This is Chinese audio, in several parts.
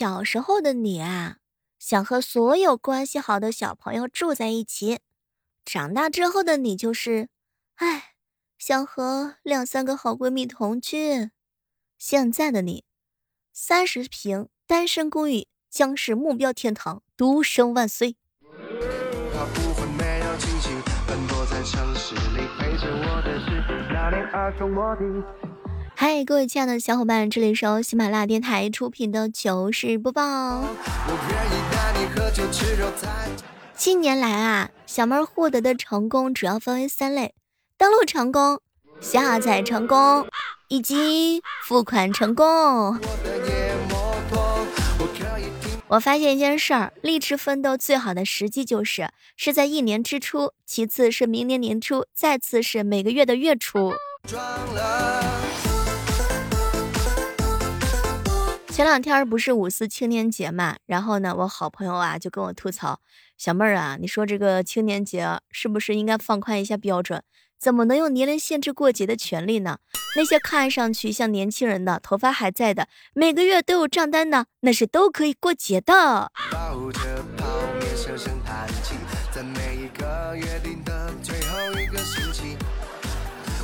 小时候的你啊，想和所有关系好的小朋友住在一起；长大之后的你就是，哎，想和两三个好闺蜜同居。现在的你，三十平单身公寓将是目标天堂，独生万岁。嗨，各位亲爱的小伙伴，这里是由喜马拉雅电台出品的糗事播报。近年来啊，小妹获得的成功主要分为三类：登录成功、下载成功以及付款成功。我发现一件事儿，励志奋斗最好的时机就是是在一年之初，其次是明年年初，再次是每个月的月初。前两天不是五四青年节嘛，然后呢，我好朋友啊就跟我吐槽，小妹儿啊，你说这个青年节是不是应该放宽一下标准？怎么能用年龄限制过节的权利呢？那些看上去像年轻人的，头发还在的，每个月都有账单的，那是都可以过节的。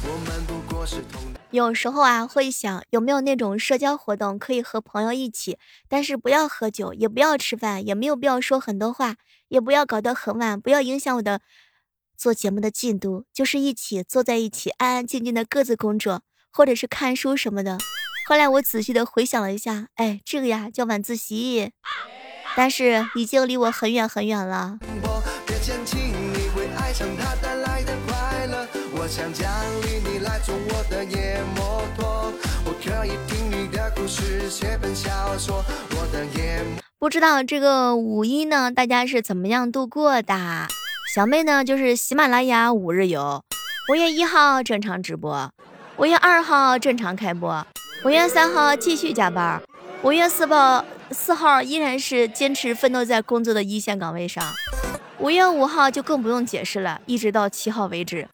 我们不过是同有时候啊，会想有没有那种社交活动可以和朋友一起，但是不要喝酒，也不要吃饭，也没有必要说很多话，也不要搞得很晚，不要影响我的做节目的进度，就是一起坐在一起，安安静静的各自工作，或者是看书什么的。后来我仔细的回想了一下，哎，这个呀叫晚自习，但是已经离我很远很远了。想降临，你来做我的夜摩托。我可以听你的故事，写本小说。我的夜不知道这个五一呢，大家是怎么样度过的？小妹呢，就是喜马拉雅五日游，五月一号正常直播，五月二号正常开播，五月三号继续加班，五月四号四号依然是坚持奋斗在工作的一线岗位上。五月五号就更不用解释了，一直到七号为止，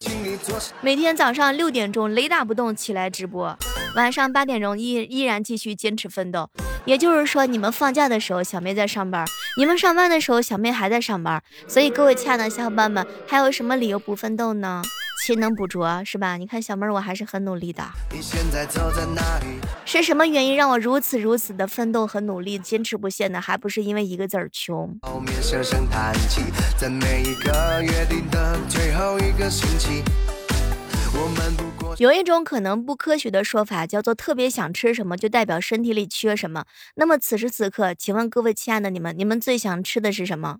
每天早上六点钟雷打不动起来直播，晚上八点钟依依然继续坚持奋斗。也就是说，你们放假的时候，小妹在上班；你们上班的时候，小妹还在上班。所以，各位亲爱的小伙伴们，还有什么理由不奋斗呢？勤能补拙是吧？你看小妹儿，我还是很努力的。是什么原因让我如此如此的奋斗和努力，坚持不懈呢？还不是因为一个字儿穷。有一种可能不科学的说法，叫做特别想吃什么就代表身体里缺什么。那么此时此刻，请问各位亲爱的你们，你们最想吃的是什么？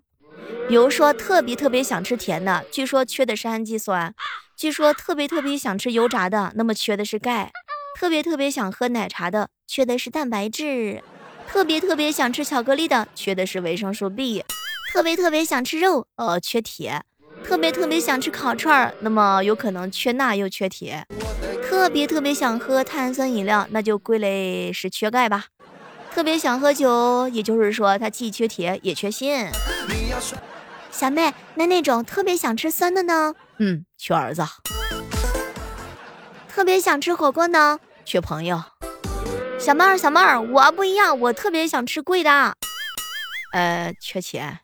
比如说特别特别想吃甜的，据说缺的是氨基酸。据说特别特别想吃油炸的，那么缺的是钙；特别特别想喝奶茶的，缺的是蛋白质；特别特别想吃巧克力的，缺的是维生素 B；特别特别想吃肉，呃，缺铁；特别特别想吃烤串儿，那么有可能缺钠又缺铁；特别特别想喝碳酸饮料，那就归类是缺钙吧；特别想喝酒，也就是说它既缺铁也缺锌。小妹，那那种特别想吃酸的呢？嗯，缺儿子。特别想吃火锅呢？缺朋友。小妹儿，小妹儿，我不一样，我特别想吃贵的。呃，缺钱。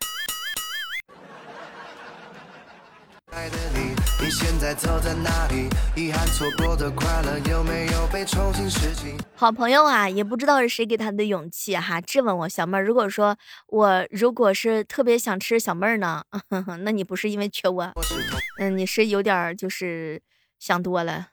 好朋友啊，也不知道是谁给他的勇气哈，质问我小妹儿。如果说我如果是特别想吃小妹儿呢，那你不是因为缺我，嗯，你是有点就是想多了。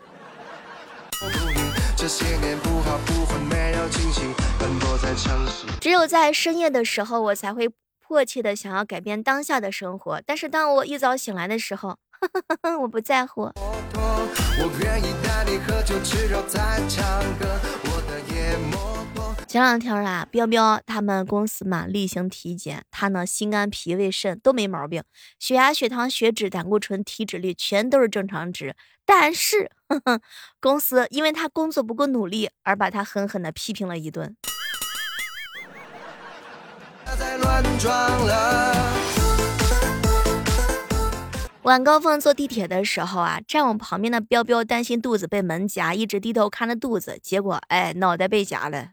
只有在深夜的时候，我才会迫切的想要改变当下的生活。但是当我一早醒来的时候，呵呵呵我不在乎。前两天啊，彪彪他们公司嘛例行体检，他呢心肝脾胃肾都没毛病，血压、血糖、血脂、胆固醇、体脂率全都是正常值。但是 公司因为他工作不够努力，而把他狠狠的批评了一顿。晚高峰坐地铁的时候啊，站我旁边的彪彪担心肚子被门夹，一直低头看着肚子，结果哎，脑袋被夹了。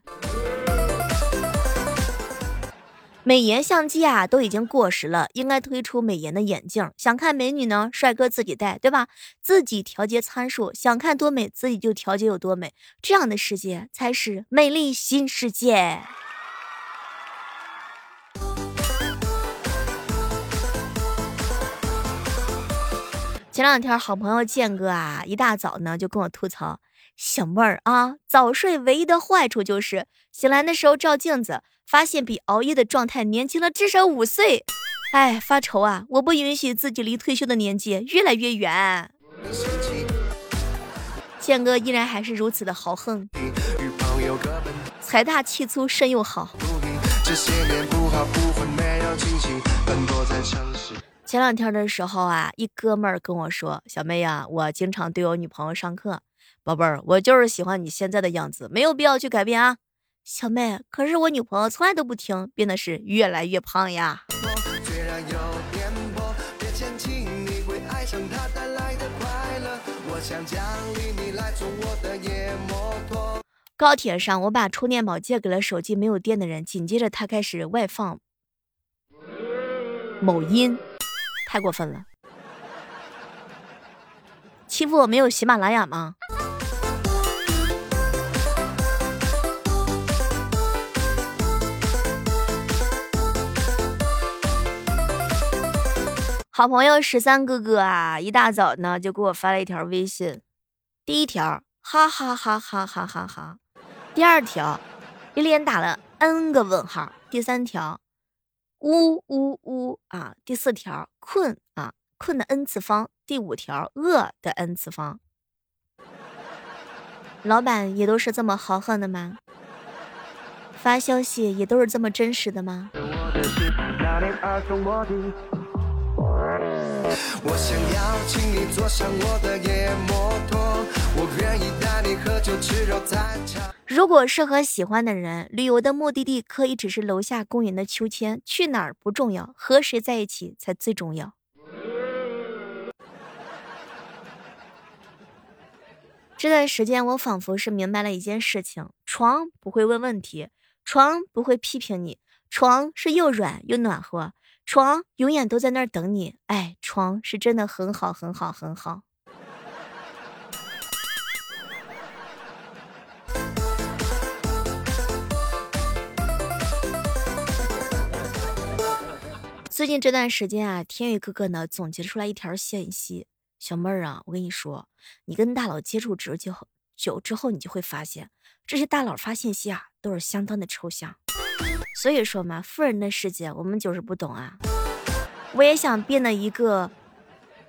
美颜相机啊都已经过时了，应该推出美颜的眼镜。想看美女呢，帅哥自己戴，对吧？自己调节参数，想看多美自己就调节有多美，这样的世界才是美丽新世界。前两天好朋友建哥啊，一大早呢就跟我吐槽。小妹儿啊，早睡唯一的坏处就是醒来的时候照镜子，发现比熬夜的状态年轻了至少五岁。哎，发愁啊！我不允许自己离退休的年纪越来越远。建哥依然还是如此的豪横，财大气粗，身又好。前两天的时候啊，一哥们儿跟我说：“小妹呀，我经常对我女朋友上课。”宝贝儿，我就是喜欢你现在的样子，没有必要去改变啊，小妹。可是我女朋友从来都不听，变得是越来越胖呀。高铁上，我把充电宝借给了手机没有电的人，紧接着他开始外放某音，太过分了，欺负我没有喜马拉雅吗？好朋友十三哥哥啊，一大早呢就给我发了一条微信。第一条，哈哈哈哈哈哈哈；第二条，一连打了 n 个问号；第三条，呜呜呜啊；第四条，困啊困的 n 次方；第五条，饿的 n 次方。老板也都是这么豪横的吗？发消息也都是这么真实的吗？我想要请你坐上我的野摩托，如果是和喜欢的人，旅游的目的地可以只是楼下公园的秋千，去哪儿不重要，和谁在一起才最重要。这段时间，我仿佛是明白了一件事情：床不会问问题，床不会批评你，床是又软又暖和。床永远都在那儿等你，哎，床是真的很好，很好，很好。最近这段时间啊，天宇哥哥呢总结出来一条信息，小妹儿啊，我跟你说，你跟大佬接触之久久之后，你就会发现，这些大佬发信息啊，都是相当的抽象。所以说嘛，富人的世界我们就是不懂啊。我也想变得一个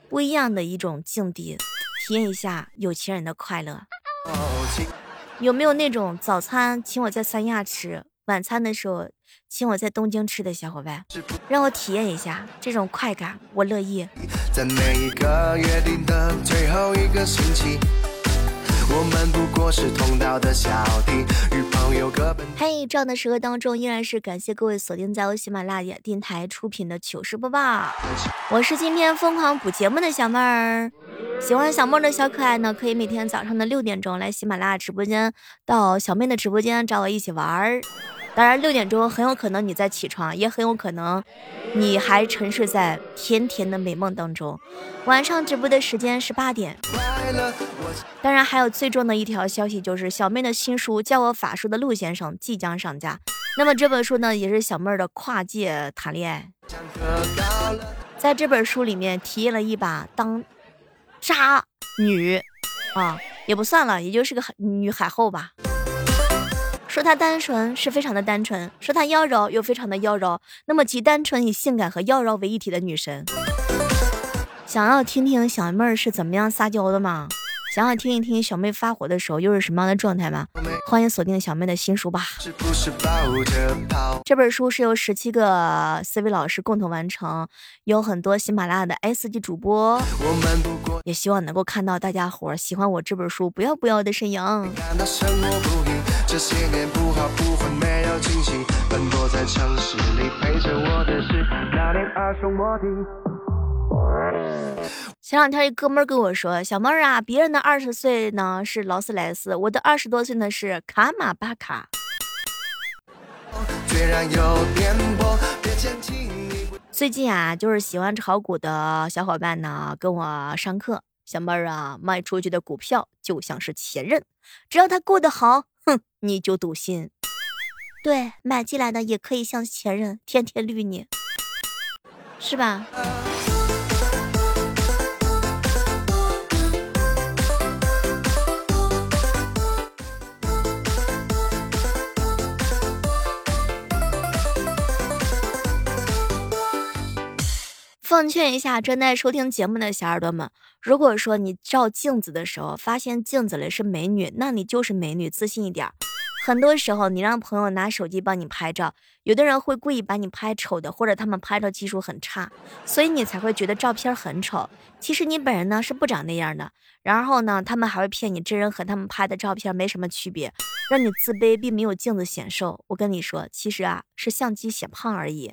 不一样的一种境地，体验一下有钱人的快乐。有没有那种早餐请我在三亚吃，晚餐的时候请我在东京吃的小伙伴？让我体验一下这种快感，我乐意。在每一个约定的最后一个星期。我们不过是同道的小弟，与朋友各奔。嘿，这样的时刻当中，依然是感谢各位锁定在我喜马拉雅电台出品的糗事播报。我是今天疯狂补节目的小妹儿，喜欢小妹的小可爱呢，可以每天早上的六点钟来喜马拉雅直播间，到小妹的直播间找我一起玩儿。当然，六点钟很有可能你在起床，也很有可能你还沉睡在甜甜的美梦当中。晚上直播的时间是八点。当然，还有最重的一条消息就是小妹的新书《教我法术的陆先生》即将上架。那么这本书呢，也是小妹儿的跨界谈恋爱。在这本书里面，体验了一把当渣女啊，也不算了，也就是个女海后吧。说她单纯是非常的单纯，说她妖娆又非常的妖娆，那么集单纯与性感和妖娆为一体的女神，想要听听小妹儿是怎么样撒娇的吗？想要听一听小妹发火的时候又是什么样的状态吗？欢迎锁定小妹的新书吧。这本书是由十七个思维老师共同完成，有很多喜马拉雅的 S 级主播，也希望能够看到大家伙喜欢我这本书不要不要的身影。这些年不好不坏没有惊喜，奔波在城市里陪着我的是那年耳熟莫听。前两天一哥们跟我说：“小妹儿啊，别人的二十岁呢是劳斯莱斯，我的二十多岁呢是卡玛巴卡。”最近啊，就是喜欢炒股的小伙伴呢，跟我上课。小妹儿啊，卖出去的股票就像是前任，只要他过得好，哼，你就赌心。对，买进来的也可以像前任，天天绿你，是吧？奉劝一下正在收听节目的小耳朵们，如果说你照镜子的时候发现镜子里是美女，那你就是美女，自信一点。很多时候，你让朋友拿手机帮你拍照，有的人会故意把你拍丑的，或者他们拍照技术很差，所以你才会觉得照片很丑。其实你本人呢是不长那样的。然后呢，他们还会骗你真人和他们拍的照片没什么区别，让你自卑，并没有镜子显瘦。我跟你说，其实啊是相机显胖而已。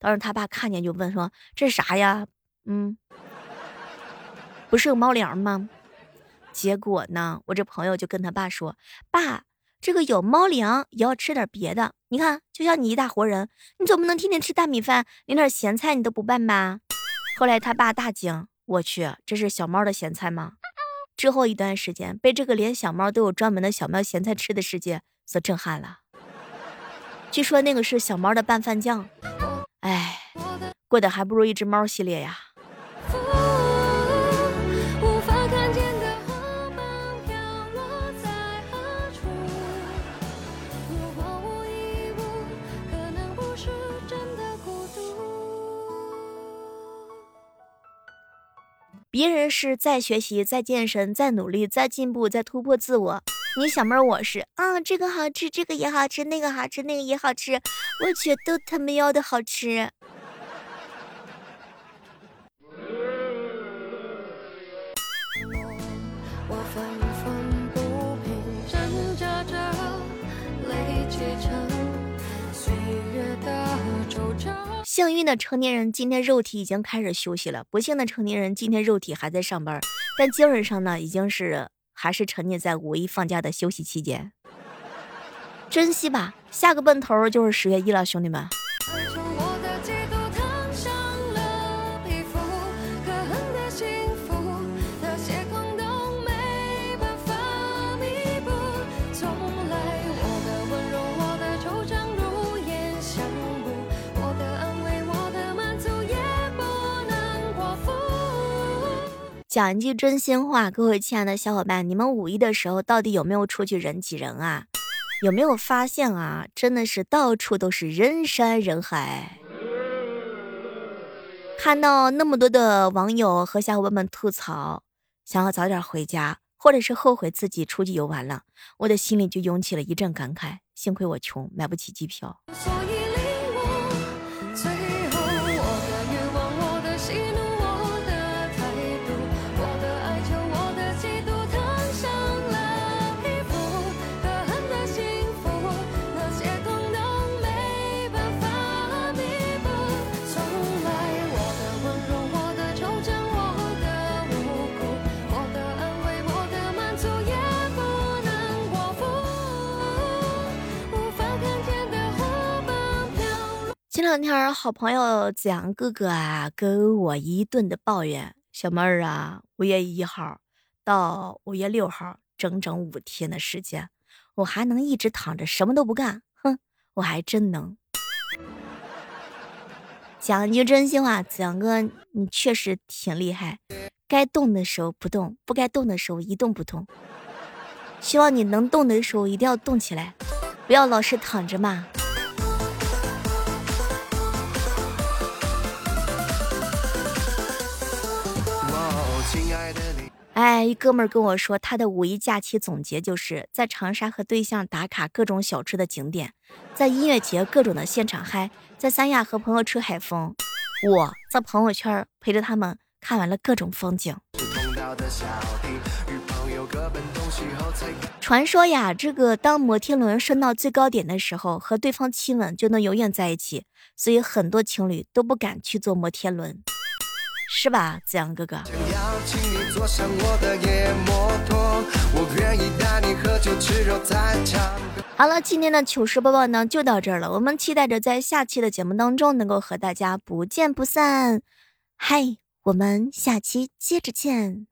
当时他爸看见就问说：“这是啥呀？”嗯，不是有猫粮吗？结果呢，我这朋友就跟他爸说：“爸，这个有猫粮也要吃点别的。你看，就像你一大活人，你总不能天天吃大米饭，连点咸菜你都不拌吧？”后来他爸大惊：“我去，这是小猫的咸菜吗？”之后一段时间，被这个连小猫都有专门的小猫咸菜吃的世界所震撼了。据说那个是小猫的拌饭酱。哎，过得还不如一只猫系列呀。别人是在学习，在健身，在努力，在进步，在突破自我。你小妹儿，我是啊，这个好吃，这个也好吃，那个好吃，那个也好吃，我觉得他们要的好吃。幸运的成年人今天肉体已经开始休息了，不幸的成年人今天肉体还在上班，但精神上呢，已经是。还是沉溺在五一放假的休息期间，珍惜吧，下个奔头就是十月一了，兄弟们。讲一句真心话，各位亲爱的小伙伴，你们五一的时候到底有没有出去人挤人啊？有没有发现啊？真的是到处都是人山人海。看到那么多的网友和小伙伴们吐槽，想要早点回家，或者是后悔自己出去游玩了，我的心里就涌起了一阵感慨。幸亏我穷，买不起机票。前两天，好朋友子阳哥哥啊，跟我一顿的抱怨：“小妹儿啊，五月一号到五月六号，整整五天的时间，我还能一直躺着什么都不干？哼，我还真能。”讲句真心话，子阳哥，你确实挺厉害，该动的时候不动，不该动的时候一动不动。希望你能动的时候一定要动起来，不要老是躺着嘛。哎，一哥们儿跟我说，他的五一假期总结就是在长沙和对象打卡各种小吃的景点，在音乐节各种的现场嗨，在三亚和朋友吹海风。我在朋友圈陪着他们看完了各种风景。传说呀，这个当摩天轮升到最高点的时候，和对方亲吻就能永远在一起，所以很多情侣都不敢去坐摩天轮，是吧，子阳哥哥？好了，今天的糗事播报呢就到这儿了，我们期待着在下期的节目当中能够和大家不见不散。嗨，我们下期接着见。